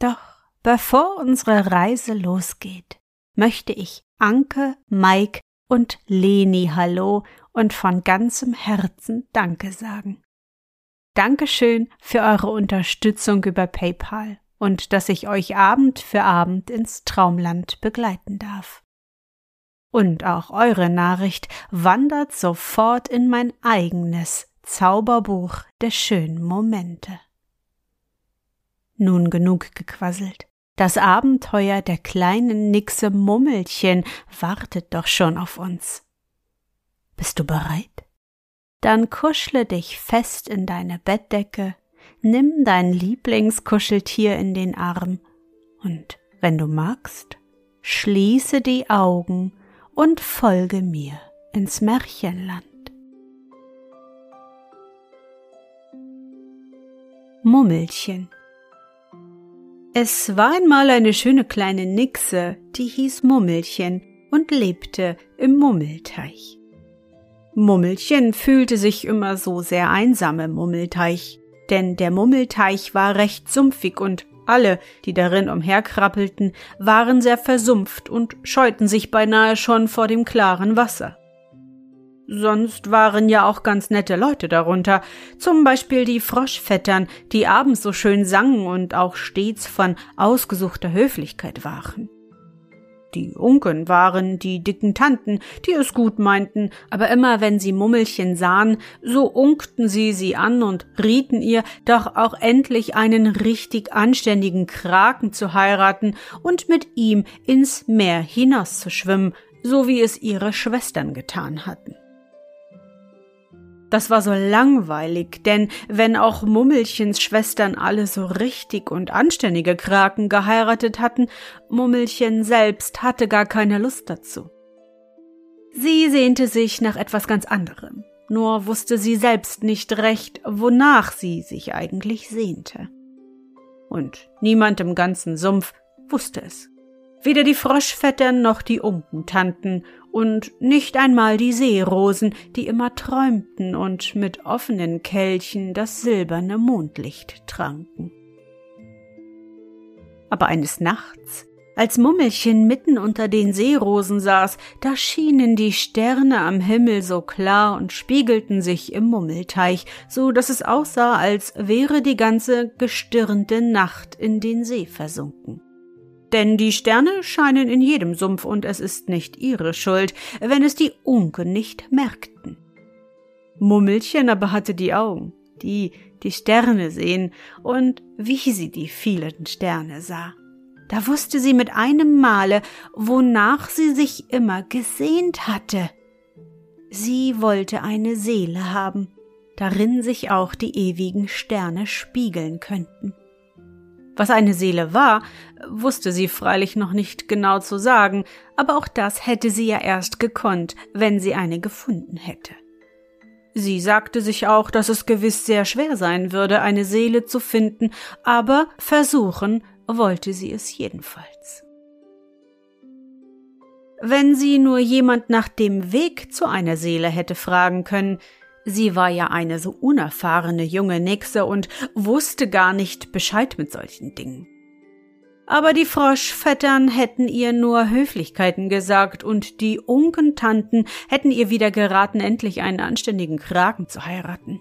Doch bevor unsere Reise losgeht, möchte ich Anke, Mike und Leni Hallo und von ganzem Herzen Danke sagen. Dankeschön für eure Unterstützung über PayPal und dass ich euch Abend für Abend ins Traumland begleiten darf. Und auch eure Nachricht wandert sofort in mein eigenes Zauberbuch der schönen Momente. Nun genug gequasselt. Das Abenteuer der kleinen Nixe Mummelchen wartet doch schon auf uns. Bist du bereit? Dann kuschle dich fest in deine Bettdecke, nimm dein Lieblingskuscheltier in den Arm und, wenn du magst, schließe die Augen und folge mir ins Märchenland. Mummelchen Es war einmal eine schöne kleine Nixe, die hieß Mummelchen und lebte im Mummelteich. Mummelchen fühlte sich immer so sehr einsam im Mummelteich, denn der Mummelteich war recht sumpfig und alle, die darin umherkrabbelten, waren sehr versumpft und scheuten sich beinahe schon vor dem klaren Wasser. Sonst waren ja auch ganz nette Leute darunter, zum Beispiel die Froschvettern, die abends so schön sangen und auch stets von ausgesuchter Höflichkeit waren. Die Unken waren die dicken Tanten, die es gut meinten, aber immer wenn sie Mummelchen sahen, so unkten sie sie an und rieten ihr, doch auch endlich einen richtig anständigen Kraken zu heiraten und mit ihm ins Meer hinauszuschwimmen, so wie es ihre Schwestern getan hatten. Das war so langweilig, denn wenn auch Mummelchens Schwestern alle so richtig und anständige Kraken geheiratet hatten, Mummelchen selbst hatte gar keine Lust dazu. Sie sehnte sich nach etwas ganz anderem, nur wusste sie selbst nicht recht, wonach sie sich eigentlich sehnte. Und niemand im ganzen Sumpf wusste es. Weder die Froschvettern noch die Unkentanten und nicht einmal die Seerosen, die immer träumten und mit offenen Kelchen das silberne Mondlicht tranken. Aber eines Nachts, als Mummelchen mitten unter den Seerosen saß, da schienen die Sterne am Himmel so klar und spiegelten sich im Mummelteich, so dass es aussah, als wäre die ganze gestirnte Nacht in den See versunken. Denn die Sterne scheinen in jedem Sumpf und es ist nicht ihre Schuld, wenn es die Unken nicht merkten. Mummelchen aber hatte die Augen, die die Sterne sehen und wie sie die vielen Sterne sah. Da wusste sie mit einem Male, wonach sie sich immer gesehnt hatte. Sie wollte eine Seele haben, darin sich auch die ewigen Sterne spiegeln könnten. Was eine Seele war, wusste sie freilich noch nicht genau zu sagen, aber auch das hätte sie ja erst gekonnt, wenn sie eine gefunden hätte. Sie sagte sich auch, dass es gewiss sehr schwer sein würde, eine Seele zu finden, aber versuchen wollte sie es jedenfalls. Wenn sie nur jemand nach dem Weg zu einer Seele hätte fragen können, Sie war ja eine so unerfahrene junge Nixe und wusste gar nicht Bescheid mit solchen Dingen. Aber die Froschvettern hätten ihr nur Höflichkeiten gesagt und die Unkentanten hätten ihr wieder geraten, endlich einen anständigen Kragen zu heiraten.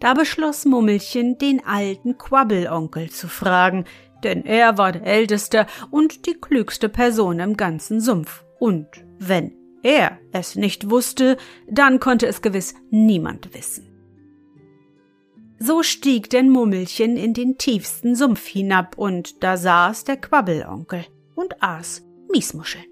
Da beschloss Mummelchen, den alten Quabbelonkel zu fragen, denn er war der älteste und die klügste Person im ganzen Sumpf. Und wenn er es nicht wusste, dann konnte es gewiss niemand wissen. So stieg denn Mummelchen in den tiefsten Sumpf hinab, und da saß der Quabbelonkel und aß Miesmuscheln.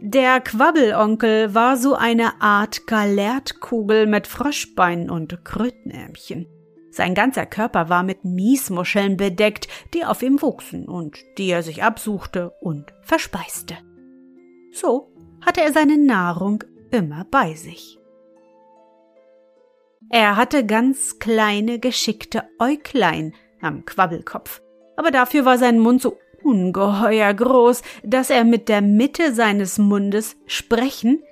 Der Quabbelonkel war so eine Art Galertkugel mit Froschbein und Krötenärmchen. Sein ganzer Körper war mit Miesmuscheln bedeckt, die auf ihm wuchsen und die er sich absuchte und verspeiste. So hatte er seine Nahrung immer bei sich. Er hatte ganz kleine, geschickte Äuglein am Quabbelkopf, aber dafür war sein Mund so ungeheuer groß, dass er mit der Mitte seines Mundes sprechen,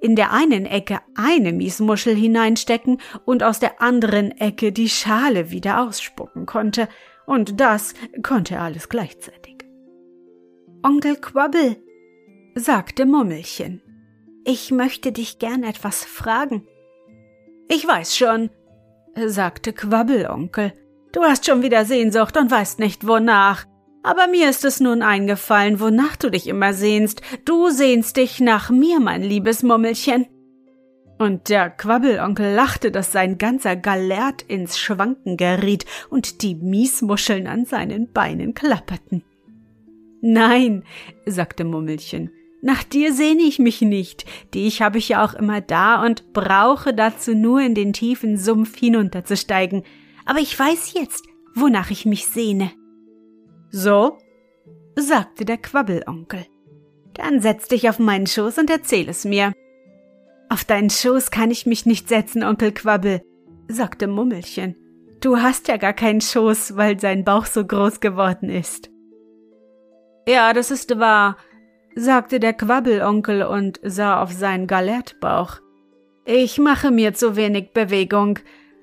in der einen Ecke eine Miesmuschel hineinstecken und aus der anderen Ecke die Schale wieder ausspucken konnte, und das konnte er alles gleichzeitig. Onkel Quabbel, sagte Mummelchen, ich möchte dich gern etwas fragen. Ich weiß schon, sagte Quabbelonkel, du hast schon wieder Sehnsucht und weißt nicht wonach. Aber mir ist es nun eingefallen, wonach du dich immer sehnst. Du sehnst dich nach mir, mein liebes Mummelchen. Und der Quabbelonkel lachte, dass sein ganzer Gallert ins Schwanken geriet und die Miesmuscheln an seinen Beinen klapperten. Nein, sagte Mummelchen, nach dir sehne ich mich nicht, dich habe ich ja auch immer da und brauche dazu nur in den tiefen Sumpf hinunterzusteigen. Aber ich weiß jetzt, wonach ich mich sehne. So? sagte der Quabbelonkel. Dann setz dich auf meinen Schoß und erzähl es mir. Auf deinen Schoß kann ich mich nicht setzen, Onkel Quabbel, sagte Mummelchen. Du hast ja gar keinen Schoß, weil sein Bauch so groß geworden ist. Ja, das ist wahr, sagte der Quabbelonkel und sah auf seinen Galertbauch. Ich mache mir zu wenig Bewegung,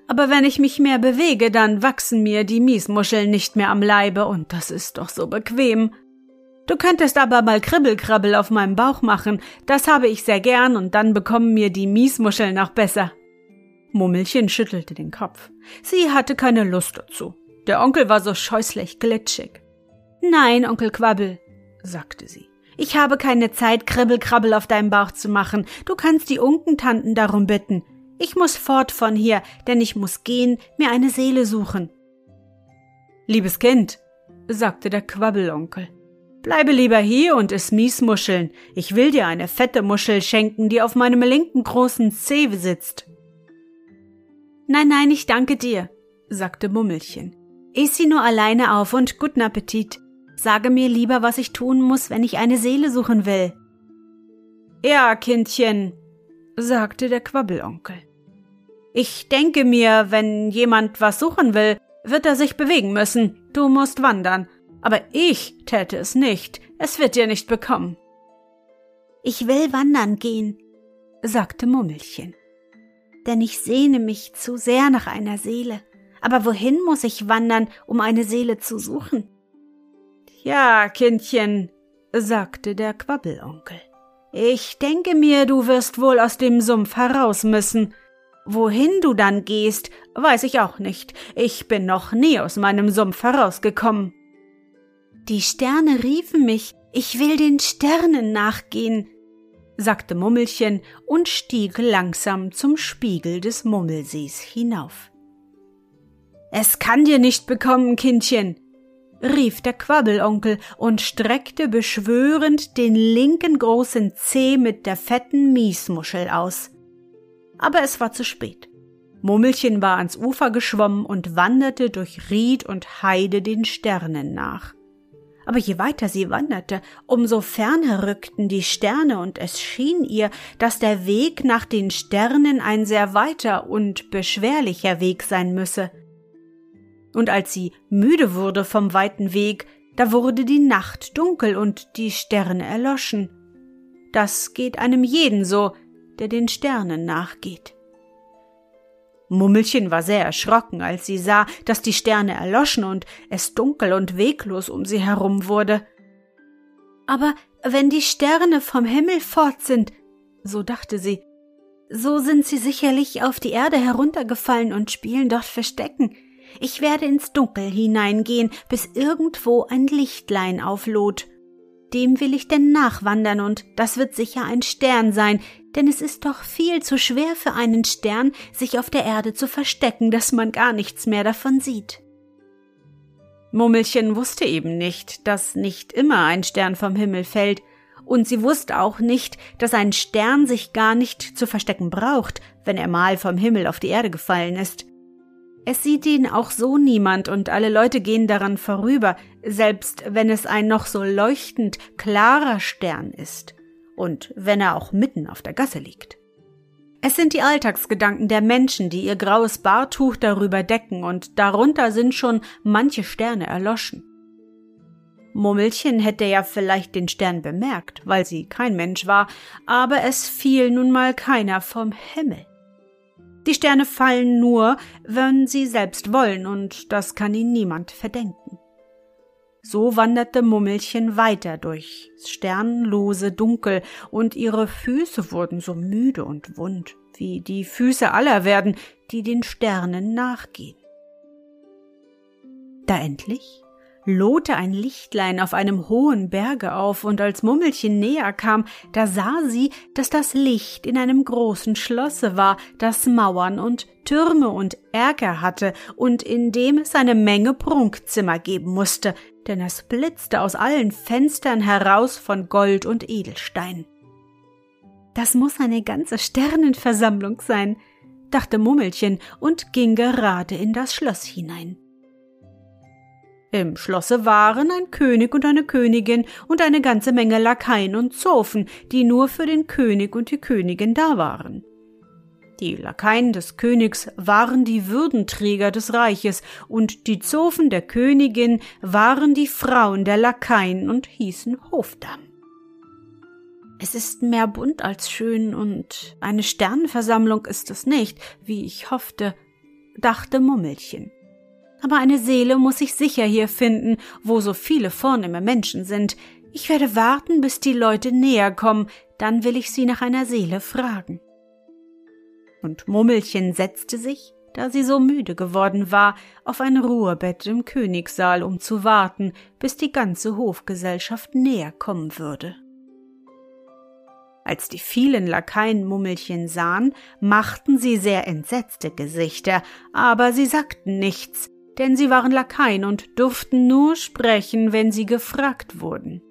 aber wenn ich mich mehr bewege, dann wachsen mir die Miesmuscheln nicht mehr am Leibe, und das ist doch so bequem. Du könntest aber mal Kribbelkrabbel auf meinem Bauch machen, das habe ich sehr gern, und dann bekommen mir die Miesmuscheln auch besser. Mummelchen schüttelte den Kopf. Sie hatte keine Lust dazu. Der Onkel war so scheußlich glitschig. Nein, Onkel Quabbel, sagte sie. Ich habe keine Zeit, Kribbelkrabbel auf deinem Bauch zu machen. Du kannst die Unkentanten darum bitten. Ich muss fort von hier, denn ich muss gehen, mir eine Seele suchen. Liebes Kind, sagte der Quabbelonkel, bleibe lieber hier und iss Miesmuscheln. Ich will dir eine fette Muschel schenken, die auf meinem linken großen Zeh sitzt. Nein, nein, ich danke dir, sagte Mummelchen. Iss sie nur alleine auf und guten Appetit. Sage mir lieber, was ich tun muss, wenn ich eine Seele suchen will. Ja, Kindchen, sagte der Quabbelonkel. Ich denke mir, wenn jemand was suchen will, wird er sich bewegen müssen. Du musst wandern. Aber ich täte es nicht. Es wird dir nicht bekommen. Ich will wandern gehen, sagte Mummelchen. Denn ich sehne mich zu sehr nach einer Seele. Aber wohin muss ich wandern, um eine Seele zu suchen? Ja, Kindchen, sagte der Quabbelonkel. Ich denke mir, du wirst wohl aus dem Sumpf heraus müssen. Wohin du dann gehst, weiß ich auch nicht. Ich bin noch nie aus meinem Sumpf herausgekommen. Die Sterne riefen mich, ich will den Sternen nachgehen, sagte Mummelchen und stieg langsam zum Spiegel des Mummelsees hinauf. Es kann dir nicht bekommen, Kindchen, rief der Quabbelonkel und streckte beschwörend den linken großen Zeh mit der fetten Miesmuschel aus aber es war zu spät. Mummelchen war ans Ufer geschwommen und wanderte durch Ried und Heide den Sternen nach. Aber je weiter sie wanderte, umso ferner rückten die Sterne, und es schien ihr, dass der Weg nach den Sternen ein sehr weiter und beschwerlicher Weg sein müsse. Und als sie müde wurde vom weiten Weg, da wurde die Nacht dunkel und die Sterne erloschen. Das geht einem jeden so, der den Sternen nachgeht. Mummelchen war sehr erschrocken, als sie sah, dass die Sterne erloschen und es dunkel und weglos um sie herum wurde. Aber wenn die Sterne vom Himmel fort sind, so dachte sie, so sind sie sicherlich auf die Erde heruntergefallen und spielen dort Verstecken. Ich werde ins Dunkel hineingehen, bis irgendwo ein Lichtlein aufloht. Dem will ich denn nachwandern, und das wird sicher ein Stern sein, denn es ist doch viel zu schwer für einen Stern, sich auf der Erde zu verstecken, dass man gar nichts mehr davon sieht. Mummelchen wusste eben nicht, dass nicht immer ein Stern vom Himmel fällt, und sie wusste auch nicht, dass ein Stern sich gar nicht zu verstecken braucht, wenn er mal vom Himmel auf die Erde gefallen ist. Es sieht ihn auch so niemand und alle Leute gehen daran vorüber, selbst wenn es ein noch so leuchtend klarer Stern ist und wenn er auch mitten auf der Gasse liegt. Es sind die Alltagsgedanken der Menschen, die ihr graues Bartuch darüber decken, und darunter sind schon manche Sterne erloschen. Mummelchen hätte ja vielleicht den Stern bemerkt, weil sie kein Mensch war, aber es fiel nun mal keiner vom Himmel. Die Sterne fallen nur, wenn sie selbst wollen, und das kann ihnen niemand verdenken. So wanderte Mummelchen weiter durchs sternlose Dunkel, und ihre Füße wurden so müde und wund, wie die Füße aller werden, die den Sternen nachgehen. Da endlich lohte ein Lichtlein auf einem hohen Berge auf, und als Mummelchen näher kam, da sah sie, dass das Licht in einem großen Schlosse war, das Mauern und Türme und Erker hatte und in dem es eine Menge Prunkzimmer geben musste, denn es blitzte aus allen Fenstern heraus von Gold und Edelstein. Das muss eine ganze Sternenversammlung sein, dachte Mummelchen und ging gerade in das Schloss hinein. Im Schlosse waren ein König und eine Königin und eine ganze Menge Lakaien und Zofen, die nur für den König und die Königin da waren. Die Lakaien des Königs waren die Würdenträger des Reiches, und die Zofen der Königin waren die Frauen der Lakaien und hießen Hofdamm. Es ist mehr bunt als schön, und eine Sternenversammlung ist es nicht, wie ich hoffte, dachte Mummelchen. Aber eine Seele muss ich sicher hier finden, wo so viele vornehme Menschen sind. Ich werde warten, bis die Leute näher kommen, dann will ich sie nach einer Seele fragen. Und Mummelchen setzte sich, da sie so müde geworden war, auf ein Ruhebett im Königssaal, um zu warten, bis die ganze Hofgesellschaft näher kommen würde. Als die vielen Lakaien Mummelchen sahen, machten sie sehr entsetzte Gesichter, aber sie sagten nichts, denn sie waren Lakaien und durften nur sprechen, wenn sie gefragt wurden.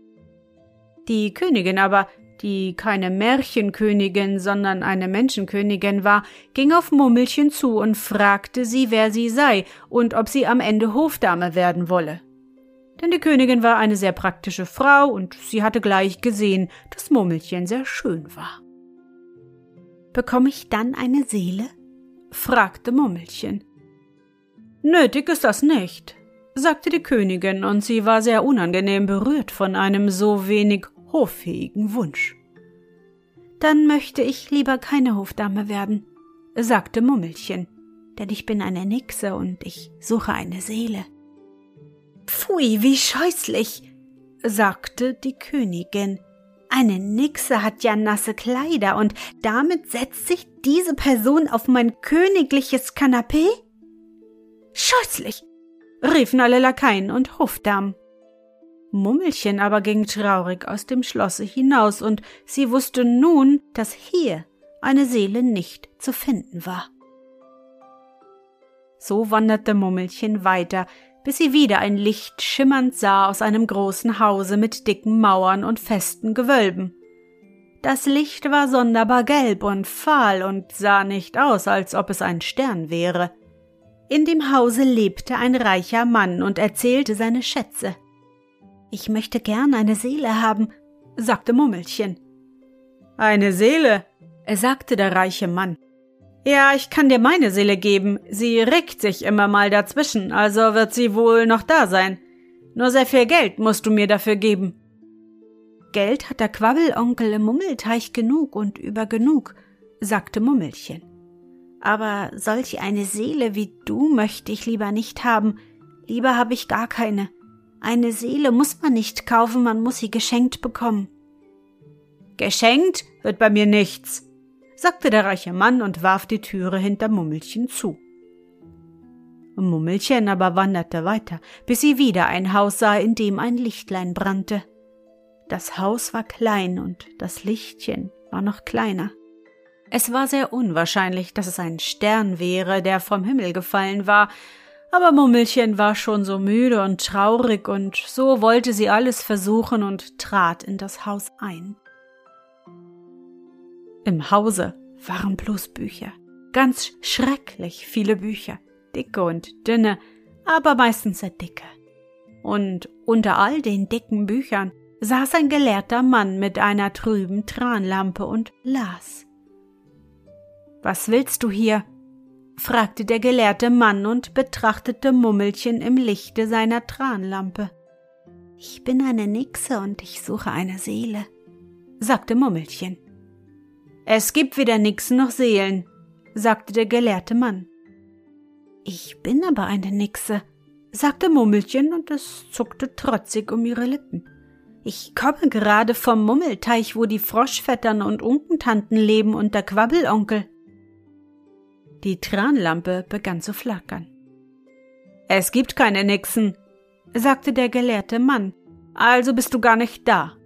Die Königin aber, die keine Märchenkönigin, sondern eine Menschenkönigin war, ging auf Mummelchen zu und fragte sie, wer sie sei und ob sie am Ende Hofdame werden wolle. Denn die Königin war eine sehr praktische Frau und sie hatte gleich gesehen, dass Mummelchen sehr schön war. Bekomme ich dann eine Seele? fragte Mummelchen. Nötig ist das nicht, sagte die Königin, und sie war sehr unangenehm berührt von einem so wenig hoffähigen Wunsch. Dann möchte ich lieber keine Hofdame werden, sagte Mummelchen, denn ich bin eine Nixe und ich suche eine Seele. Pfui, wie scheußlich, sagte die Königin. Eine Nixe hat ja nasse Kleider und damit setzt sich diese Person auf mein königliches Kanapee? Scheußlich! riefen alle Lakaien und Hofdamen. Mummelchen aber ging traurig aus dem Schlosse hinaus, und sie wusste nun, dass hier eine Seele nicht zu finden war. So wanderte Mummelchen weiter, bis sie wieder ein Licht schimmernd sah aus einem großen Hause mit dicken Mauern und festen Gewölben. Das Licht war sonderbar gelb und fahl und sah nicht aus, als ob es ein Stern wäre. In dem Hause lebte ein reicher Mann und erzählte seine Schätze. Ich möchte gern eine Seele haben, sagte Mummelchen. Eine Seele, sagte der reiche Mann. Ja, ich kann dir meine Seele geben. Sie regt sich immer mal dazwischen, also wird sie wohl noch da sein. Nur sehr viel Geld musst du mir dafür geben. Geld hat der Quabbelonkel im Mummelteich genug und über genug, sagte Mummelchen aber solch eine Seele wie du möchte ich lieber nicht haben, lieber habe ich gar keine. Eine Seele muss man nicht kaufen, man muss sie geschenkt bekommen. Geschenkt wird bei mir nichts, sagte der reiche Mann und warf die Türe hinter Mummelchen zu. Mummelchen aber wanderte weiter, bis sie wieder ein Haus sah, in dem ein Lichtlein brannte. Das Haus war klein und das Lichtchen war noch kleiner. Es war sehr unwahrscheinlich, dass es ein Stern wäre, der vom Himmel gefallen war, aber Mummelchen war schon so müde und traurig, und so wollte sie alles versuchen und trat in das Haus ein. Im Hause waren bloß Bücher, ganz schrecklich viele Bücher. dicke und dünne, aber meistens sehr dicke. Und unter all den dicken Büchern saß ein gelehrter Mann mit einer trüben Tranlampe und las. Was willst du hier? fragte der gelehrte Mann und betrachtete Mummelchen im Lichte seiner Tranlampe. Ich bin eine Nixe und ich suche eine Seele, sagte Mummelchen. Es gibt weder Nixen noch Seelen, sagte der gelehrte Mann. Ich bin aber eine Nixe, sagte Mummelchen und es zuckte trotzig um ihre Lippen. Ich komme gerade vom Mummelteich, wo die Froschvettern und Unkentanten leben und der Quabbelonkel. Die Tranlampe begann zu flackern. Es gibt keine Nixen, sagte der gelehrte Mann, also bist du gar nicht da.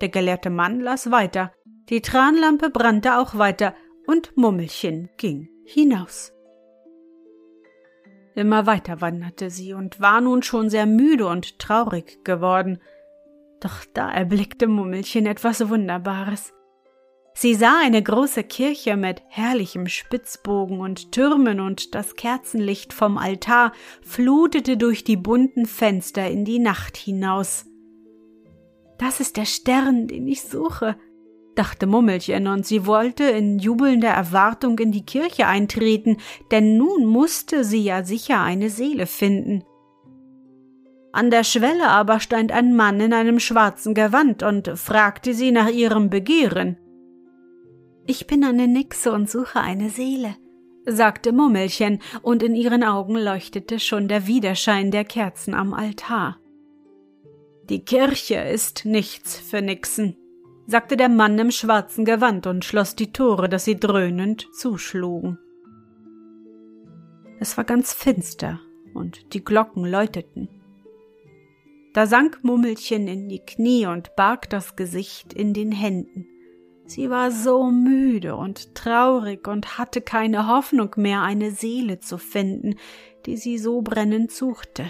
Der gelehrte Mann las weiter, die Tranlampe brannte auch weiter und Mummelchen ging hinaus. Immer weiter wanderte sie und war nun schon sehr müde und traurig geworden. Doch da erblickte Mummelchen etwas Wunderbares. Sie sah eine große Kirche mit herrlichem Spitzbogen und Türmen und das Kerzenlicht vom Altar flutete durch die bunten Fenster in die Nacht hinaus. Das ist der Stern, den ich suche, dachte Mummelchen, und sie wollte in jubelnder Erwartung in die Kirche eintreten, denn nun musste sie ja sicher eine Seele finden. An der Schwelle aber stand ein Mann in einem schwarzen Gewand und fragte sie nach ihrem Begehren. Ich bin eine Nixe und suche eine Seele, sagte Mummelchen, und in ihren Augen leuchtete schon der Widerschein der Kerzen am Altar. Die Kirche ist nichts für Nixen, sagte der Mann im schwarzen Gewand und schloss die Tore, dass sie dröhnend zuschlugen. Es war ganz finster und die Glocken läuteten. Da sank Mummelchen in die Knie und barg das Gesicht in den Händen. Sie war so müde und traurig und hatte keine Hoffnung mehr, eine Seele zu finden, die sie so brennend suchte.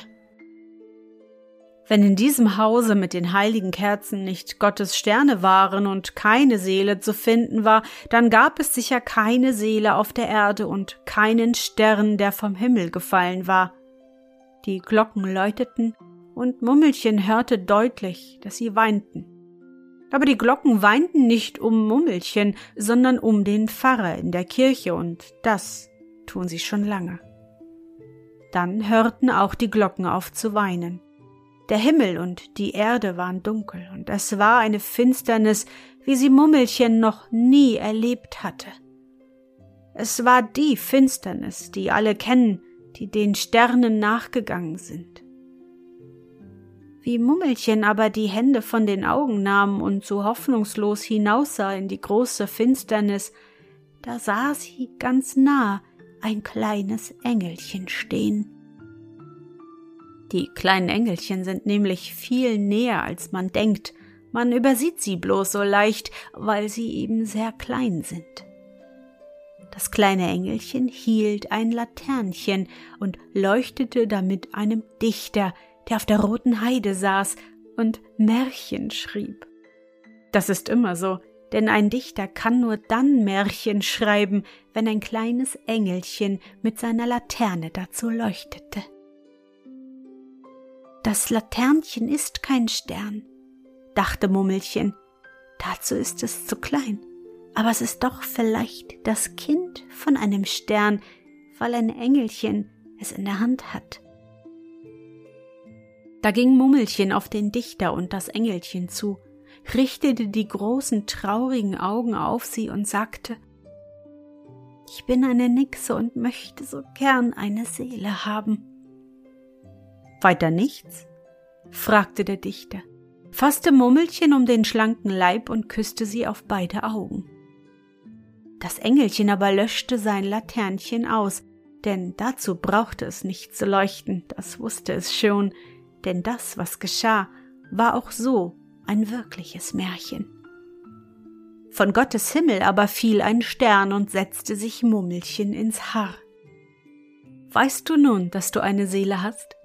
Wenn in diesem Hause mit den heiligen Kerzen nicht Gottes Sterne waren und keine Seele zu finden war, dann gab es sicher keine Seele auf der Erde und keinen Stern, der vom Himmel gefallen war. Die Glocken läuteten, und Mummelchen hörte deutlich, dass sie weinten. Aber die Glocken weinten nicht um Mummelchen, sondern um den Pfarrer in der Kirche, und das tun sie schon lange. Dann hörten auch die Glocken auf zu weinen. Der Himmel und die Erde waren dunkel, und es war eine Finsternis, wie sie Mummelchen noch nie erlebt hatte. Es war die Finsternis, die alle kennen, die den Sternen nachgegangen sind. Wie Mummelchen aber die Hände von den Augen nahm und so hoffnungslos hinaussah in die große Finsternis, da sah sie ganz nah ein kleines Engelchen stehen. Die kleinen Engelchen sind nämlich viel näher, als man denkt. Man übersieht sie bloß so leicht, weil sie eben sehr klein sind. Das kleine Engelchen hielt ein Laternchen und leuchtete damit einem Dichter, der auf der roten Heide saß und Märchen schrieb. Das ist immer so, denn ein Dichter kann nur dann Märchen schreiben, wenn ein kleines Engelchen mit seiner Laterne dazu leuchtete. Das Laternchen ist kein Stern, dachte Mummelchen. Dazu ist es zu klein. Aber es ist doch vielleicht das Kind von einem Stern, weil ein Engelchen es in der Hand hat. Da ging Mummelchen auf den Dichter und das Engelchen zu, richtete die großen traurigen Augen auf sie und sagte Ich bin eine Nixe und möchte so gern eine Seele haben. Weiter nichts? fragte der Dichter, fasste Mummelchen um den schlanken Leib und küsste sie auf beide Augen. Das Engelchen aber löschte sein Laternchen aus, denn dazu brauchte es nicht zu leuchten, das wusste es schon, denn das, was geschah, war auch so ein wirkliches Märchen. Von Gottes Himmel aber fiel ein Stern und setzte sich Mummelchen ins Haar. Weißt du nun, dass du eine Seele hast?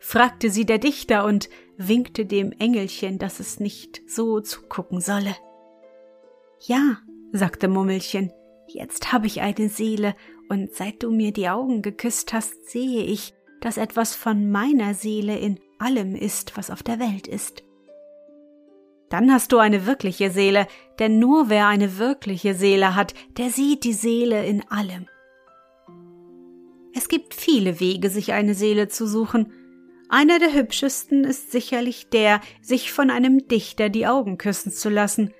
fragte sie der Dichter und winkte dem Engelchen, dass es nicht so zugucken solle. Ja, sagte Mummelchen, jetzt habe ich eine Seele und seit du mir die Augen geküsst hast, sehe ich, dass etwas von meiner Seele in allem ist, was auf der Welt ist. Dann hast du eine wirkliche Seele, denn nur wer eine wirkliche Seele hat, der sieht die Seele in allem. Es gibt viele Wege, sich eine Seele zu suchen. Einer der hübschesten ist sicherlich der, sich von einem Dichter die Augen küssen zu lassen.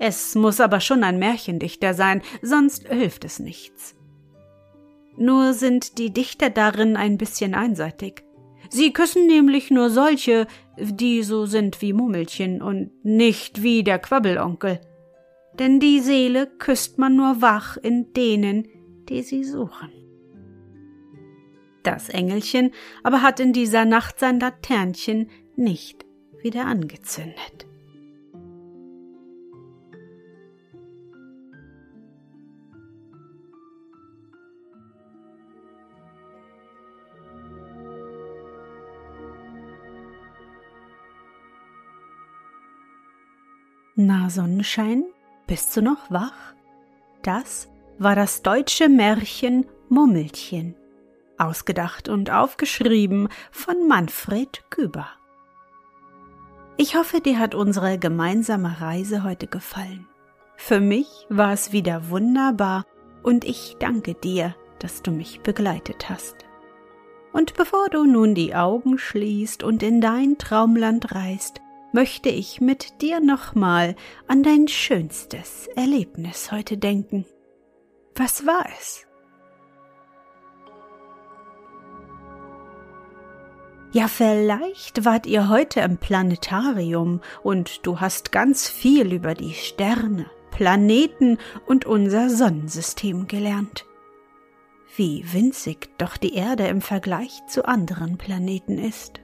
Es muss aber schon ein Märchendichter sein, sonst hilft es nichts. Nur sind die Dichter darin ein bisschen einseitig. Sie küssen nämlich nur solche, die so sind wie Mummelchen und nicht wie der Quabbelonkel. Denn die Seele küsst man nur wach in denen, die sie suchen. Das Engelchen aber hat in dieser Nacht sein Laternchen nicht wieder angezündet. Na Sonnenschein, bist du noch wach? Das war das deutsche Märchen Mummelchen, ausgedacht und aufgeschrieben von Manfred Küber. Ich hoffe, dir hat unsere gemeinsame Reise heute gefallen. Für mich war es wieder wunderbar und ich danke dir, dass du mich begleitet hast. Und bevor du nun die Augen schließt und in dein Traumland reist, möchte ich mit dir nochmal an dein schönstes Erlebnis heute denken. Was war es? Ja, vielleicht wart ihr heute im Planetarium und du hast ganz viel über die Sterne, Planeten und unser Sonnensystem gelernt. Wie winzig doch die Erde im Vergleich zu anderen Planeten ist.